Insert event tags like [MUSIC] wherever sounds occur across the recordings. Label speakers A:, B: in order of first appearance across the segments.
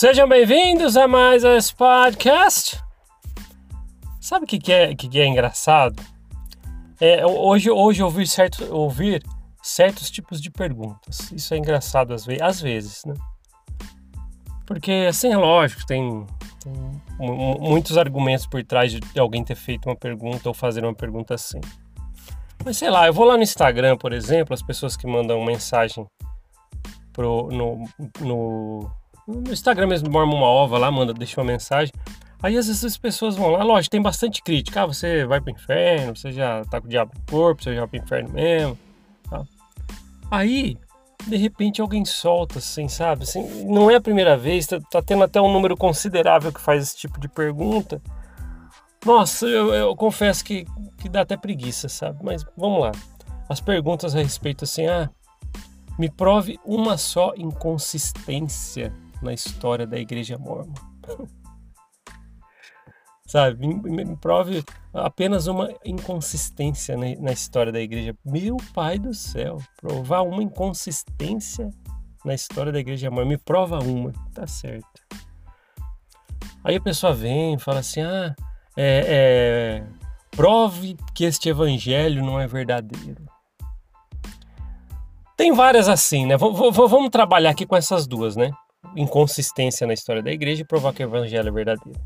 A: Sejam bem-vindos a mais esse podcast. Sabe o que, que, é, que, que é engraçado? É, hoje, hoje ouvir, certo, ouvir certos tipos de perguntas. Isso é engraçado às vezes, às vezes né? Porque, assim, é lógico, tem, tem muitos argumentos por trás de alguém ter feito uma pergunta ou fazer uma pergunta assim. Mas sei lá, eu vou lá no Instagram, por exemplo, as pessoas que mandam mensagem pro, no, no, no Instagram mesmo, Mormon uma ova lá, manda, deixa uma mensagem. Aí às vezes as pessoas vão lá, lógico, tem bastante crítica. Ah, você vai pro inferno, você já tá com o diabo no corpo, você já vai pro inferno mesmo. Tá? Aí, de repente, alguém solta, assim, sabe? Assim, não é a primeira vez, tá, tá tendo até um número considerável que faz esse tipo de pergunta. Nossa, eu, eu confesso que, que dá até preguiça, sabe? Mas vamos lá. As perguntas a respeito assim, ah, me prove uma só inconsistência na história da Igreja Mormon. [LAUGHS] Sabe, me, prove apenas uma inconsistência na, história da igreja. Meu pai do céu, provar uma inconsistência na história da igreja mormon. Me prova uma, tá certo. Aí a pessoa vem e fala assim: ah, é, é, prove que este evangelho não é verdadeiro. Tem várias assim, né? V vamos trabalhar aqui com essas duas, né? Inconsistência na história da igreja e provar que o evangelho é verdadeiro.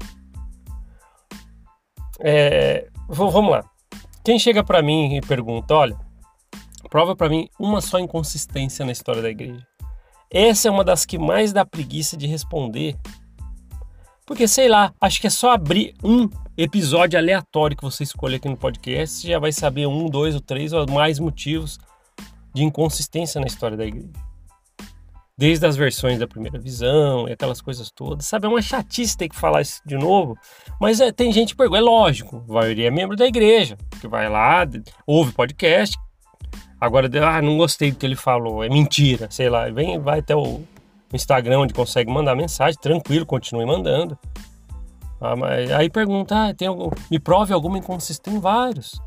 A: É, vamos lá. Quem chega para mim e pergunta, olha, prova para mim uma só inconsistência na história da igreja. Essa é uma das que mais dá preguiça de responder. Porque, sei lá, acho que é só abrir um episódio aleatório que você escolher aqui no podcast, você já vai saber um, dois ou três ou mais motivos de inconsistência na história da igreja desde as versões da primeira visão e aquelas coisas todas. Sabe, é uma chatice ter que falar isso de novo, mas é, tem gente que pergunta, é lógico, a maioria é membro da igreja, que vai lá, ouve podcast, agora, ah, não gostei do que ele falou, é mentira, sei lá, vem, vai até o Instagram onde consegue mandar mensagem, tranquilo, continue mandando. Ah, mas, aí pergunta, ah, tem algum, me prove alguma inconsistência, vários.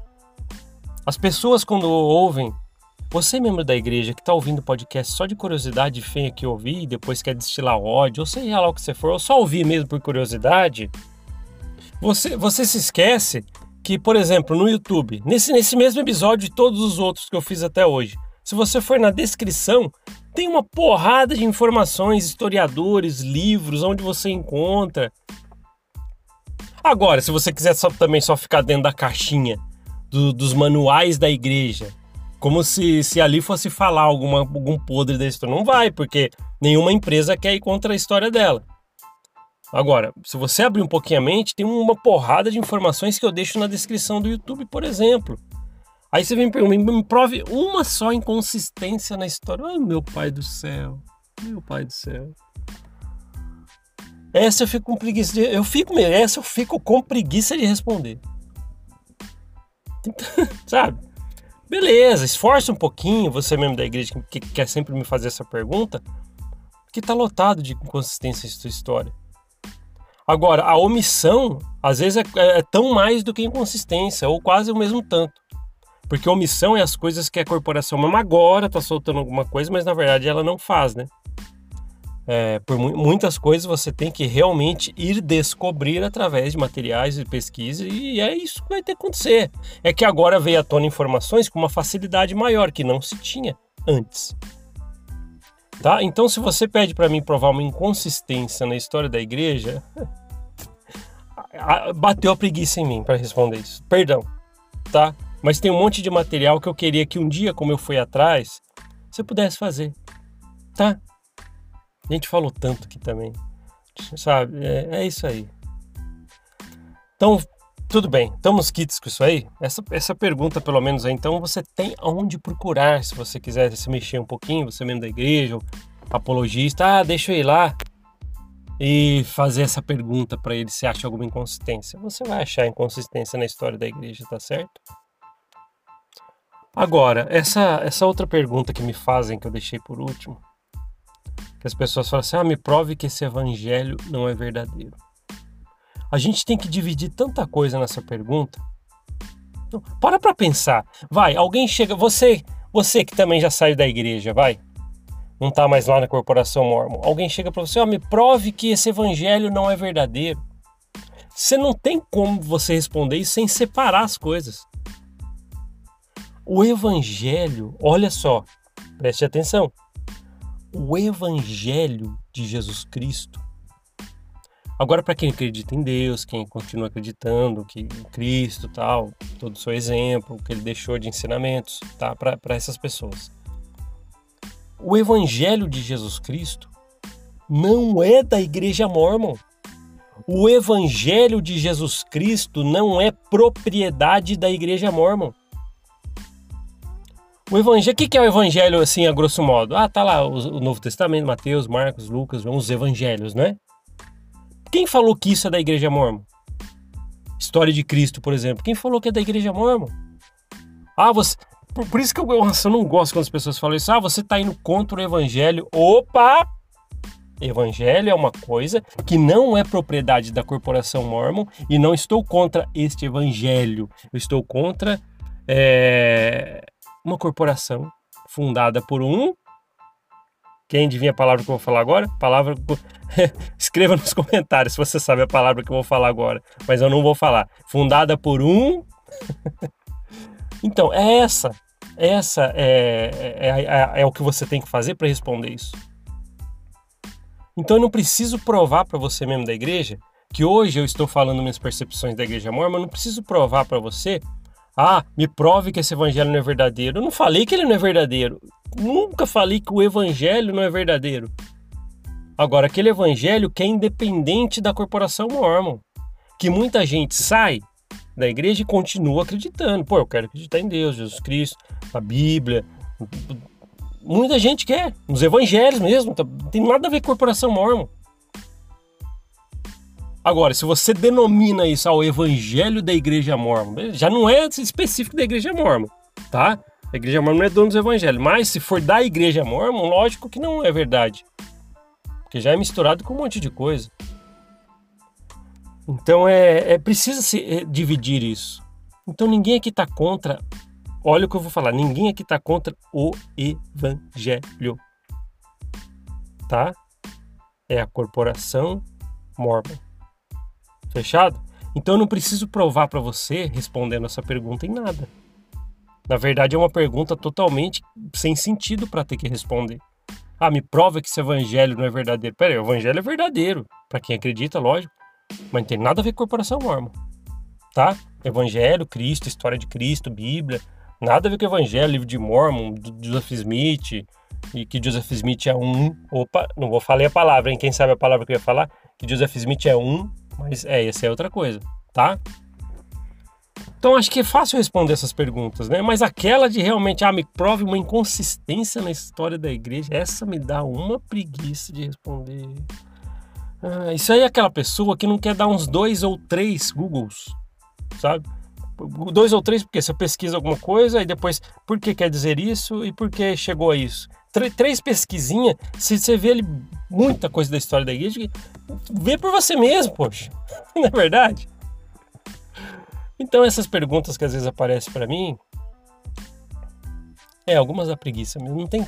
A: As pessoas quando ouvem você, membro da igreja, que está ouvindo o podcast só de curiosidade, vem aqui ouvir e depois quer destilar ódio, ou seja lá o que você for, ou só ouvir mesmo por curiosidade, você, você se esquece que, por exemplo, no YouTube, nesse, nesse mesmo episódio e todos os outros que eu fiz até hoje, se você for na descrição, tem uma porrada de informações, historiadores, livros, onde você encontra. Agora, se você quiser só, também só ficar dentro da caixinha do, dos manuais da igreja, como se, se ali fosse falar alguma, algum podre da história. Não vai, porque nenhuma empresa quer ir contra a história dela. Agora, se você abrir um pouquinho a mente, tem uma porrada de informações que eu deixo na descrição do YouTube, por exemplo. Aí você vem me, me prove uma só inconsistência na história. Ai, meu pai do céu. Meu pai do céu. Essa eu fico com preguiça de. Eu fico essa eu fico com preguiça de responder. [LAUGHS] Sabe? Beleza, esforça um pouquinho, você mesmo da igreja que, que quer sempre me fazer essa pergunta, que está lotado de inconsistência sua história. Agora, a omissão, às vezes, é, é, tão mais do que inconsistência, ou quase o mesmo tanto. Porque omissão é as coisas que a corporação mesmo agora está soltando alguma coisa, mas na verdade ela não faz, né? É, por mu muitas coisas você tem que realmente ir descobrir através de materiais de pesquisa e é isso que vai ter que acontecer. É que agora veio à tona informações com uma facilidade maior que não se tinha antes. Tá? Então, se você pede para mim provar uma inconsistência na história da igreja, [LAUGHS] bateu a preguiça em mim para responder isso. Perdão, tá? Mas tem um monte de material que eu queria que um dia, como eu fui atrás, você pudesse fazer, tá? A gente falou tanto aqui também. Sabe? É, é isso aí. Então, tudo bem. Estamos kits com isso aí? Essa, essa pergunta, pelo menos, aí, então, você tem aonde procurar se você quiser se mexer um pouquinho, você mesmo da igreja, apologista. Ah, deixa eu ir lá e fazer essa pergunta para ele se acha alguma inconsistência. Você vai achar inconsistência na história da igreja, tá certo? Agora, essa, essa outra pergunta que me fazem, que eu deixei por último, as pessoas falam assim: ah, me prove que esse evangelho não é verdadeiro. A gente tem que dividir tanta coisa nessa pergunta. Não, para para pensar. Vai, alguém chega, você, você que também já saiu da igreja, vai. não está mais lá na corporação mormon. Alguém chega para você, ó, me prove que esse evangelho não é verdadeiro. Você não tem como você responder isso sem separar as coisas. O evangelho, olha só, preste atenção. O evangelho de Jesus Cristo. Agora, para quem acredita em Deus, quem continua acreditando que Cristo, tal, todo o seu exemplo, que ele deixou de ensinamentos, tá? Para essas pessoas o Evangelho de Jesus Cristo não é da Igreja Mormon. O Evangelho de Jesus Cristo não é propriedade da Igreja Mormon. O Evangelho, o que é o Evangelho assim, a grosso modo? Ah, tá lá o Novo Testamento, Mateus, Marcos, Lucas, os Evangelhos, né? Quem falou que isso é da Igreja Mormon? História de Cristo, por exemplo. Quem falou que é da Igreja Mormon? Ah, você, por, por, isso que eu, eu não gosto quando as pessoas falam isso. Ah, você está indo contra o evangelho. Opa! Evangelho é uma coisa que não é propriedade da corporação Mormon e não estou contra este evangelho. Eu estou contra é, uma corporação fundada por um. Quem adivinha a palavra que eu vou falar agora? Palavra. [LAUGHS] Escreva nos comentários se você sabe a palavra que eu vou falar agora, mas eu não vou falar. Fundada por um. [LAUGHS] então, é essa essa é, é, é, é o que você tem que fazer para responder isso. Então eu não preciso provar para você mesmo da igreja que hoje eu estou falando minhas percepções da igreja mormon, eu não preciso provar para você, ah, me prove que esse evangelho não é verdadeiro. Eu não falei que ele não é verdadeiro. Nunca falei que o evangelho não é verdadeiro. Agora, aquele evangelho que é independente da corporação mormon, que muita gente sai da igreja e continua acreditando. Pô, eu quero acreditar em Deus, Jesus Cristo, a Bíblia. Muita gente quer, nos evangelhos mesmo, tá, não tem nada a ver com corporação mormon. Agora, se você denomina isso ao evangelho da igreja mormon, já não é específico da igreja mormon, tá? A igreja mormon não é dono dos evangelhos, mas se for da igreja mormon, lógico que não é verdade. Porque já é misturado com um monte de coisa. Então é, é preciso se é, dividir isso. Então ninguém aqui está contra. Olha o que eu vou falar. Ninguém aqui está contra o evangelho, tá? É a corporação mormon. Fechado? Então eu não preciso provar para você respondendo essa pergunta em nada. Na verdade é uma pergunta totalmente sem sentido para ter que responder. Ah, me prova que esse evangelho não é verdadeiro. Pera aí, o evangelho é verdadeiro. Para quem acredita, lógico. Mas não tem nada a ver com corporação mormon, tá? Evangelho, Cristo, história de Cristo, Bíblia, nada a ver com Evangelho, livro de Mormon, Joseph Smith, e que Joseph Smith é um. Opa, não vou falar a palavra, hein? Quem sabe a palavra que eu ia falar? Que Joseph Smith é um, mas é, essa é outra coisa, tá? Então acho que é fácil responder essas perguntas, né? Mas aquela de realmente, ah, me prove uma inconsistência na história da igreja, essa me dá uma preguiça de responder. Ah, isso aí é aquela pessoa que não quer dar uns dois ou três Googles, sabe? Dois ou três, porque você pesquisa alguma coisa e depois por que quer dizer isso e por que chegou a isso. Três pesquisinhas, se você vê ali muita coisa da história da igreja, vê por você mesmo, poxa. [LAUGHS] Não é verdade? Então essas perguntas que às vezes aparecem para mim, é, algumas da preguiça mesmo. Não tem,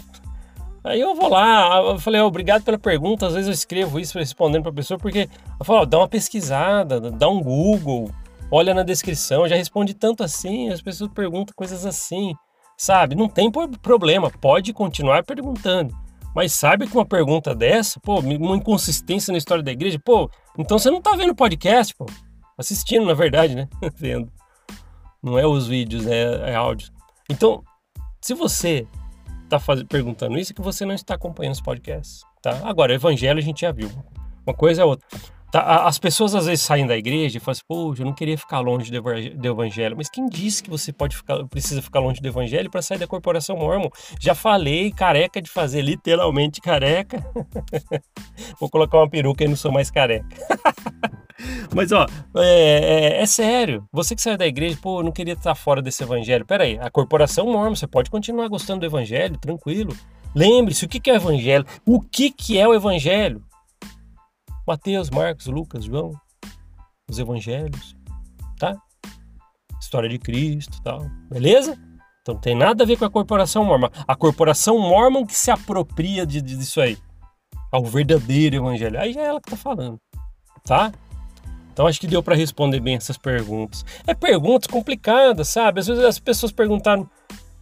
A: Aí eu vou lá, eu falei, obrigado pela pergunta. Às vezes eu escrevo isso respondendo para a pessoa, porque eu falo, dá uma pesquisada, dá um Google, olha na descrição. já responde tanto assim, as pessoas perguntam coisas assim, sabe? Não tem problema, pode continuar perguntando. Mas sabe que uma pergunta dessa, pô, uma inconsistência na história da igreja, pô, então você não tá vendo podcast, pô. Assistindo, na verdade, né? [LAUGHS] vendo. Não é os vídeos, né? É áudio. Então, se você está perguntando isso é que você não está acompanhando os podcasts, tá? Agora, evangelho a gente já viu. Uma coisa é outra. Tá, as pessoas às vezes saem da igreja e falam assim, poxa, eu não queria ficar longe do evangelho. Mas quem disse que você pode ficar, precisa ficar longe do evangelho para sair da corporação mormon? Já falei, careca de fazer, literalmente careca. [LAUGHS] Vou colocar uma peruca e não sou mais careca. [LAUGHS] Mas, ó, é, é, é, sério. Você que saiu da igreja, pô, eu não queria estar fora desse evangelho. Pera aí, a corporação mormon, você pode continuar gostando do evangelho, tranquilo. Lembre-se, o que, é o evangelho? O que, que é o evangelho? Mateus, Marcos, Lucas, João, os evangelhos, tá? História de Cristo tal, beleza? Então não tem nada a ver com a corporação mormon. A corporação mormon que se apropria de, de, disso aí. Ao verdadeiro evangelho. Aí já é ela que tá falando. Tá? Então acho que deu para responder bem essas perguntas. É perguntas complicadas, sabe? Às vezes as pessoas perguntaram.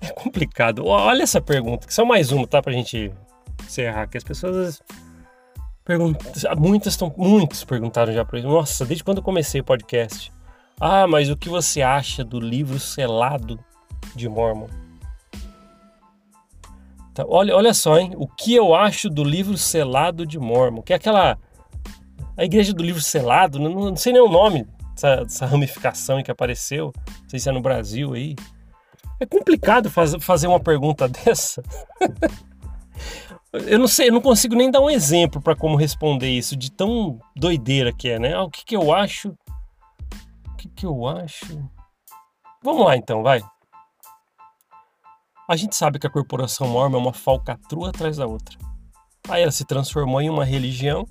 A: É complicado. Olha essa pergunta, que só mais uma, tá? Pra gente encerrar. Que as pessoas. Muitas estão. Muitos perguntaram já pra mim. Nossa, desde quando eu comecei o podcast. Ah, mas o que você acha do livro selado de Mormon? Tá, olha, olha só, hein? O que eu acho do livro selado de Mormon? Que é aquela. A igreja do livro selado, não, não sei nem o nome dessa, dessa ramificação que apareceu. Não sei se é no Brasil aí. É complicado faz, fazer uma pergunta [LAUGHS] dessa. Eu não sei, eu não consigo nem dar um exemplo para como responder isso, de tão doideira que é, né? Ah, o que, que eu acho que, que eu acho? Vamos lá então, vai. A gente sabe que a corporação mormon é uma falcatrua atrás da outra. Aí ela se transformou em uma religião,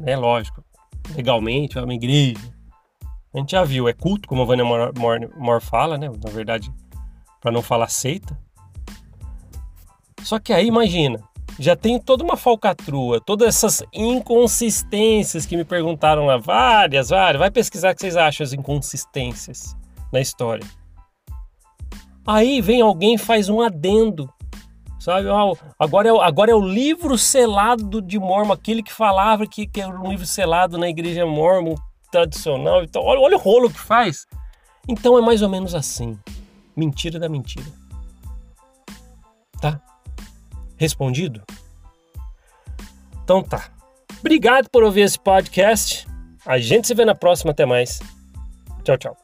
A: né? Lógico, legalmente, é uma igreja. A gente já viu, é culto, como a Vânia Mor, fala, né? Na verdade, para não falar seita. Só que aí, imagina, já tem toda uma falcatrua, todas essas inconsistências que me perguntaram lá, várias, várias. Vai pesquisar o que vocês acham as inconsistências na história. Aí vem alguém faz um adendo, sabe? Agora é, agora é o livro selado de Mormon, aquele que falava que, que era um livro selado na igreja Mormon tradicional. Então, olha, olha o rolo que faz. Então é mais ou menos assim. Mentira da mentira. Tá? Respondido? Então tá. Obrigado por ouvir esse podcast. A gente se vê na próxima. Até mais. Tchau, tchau.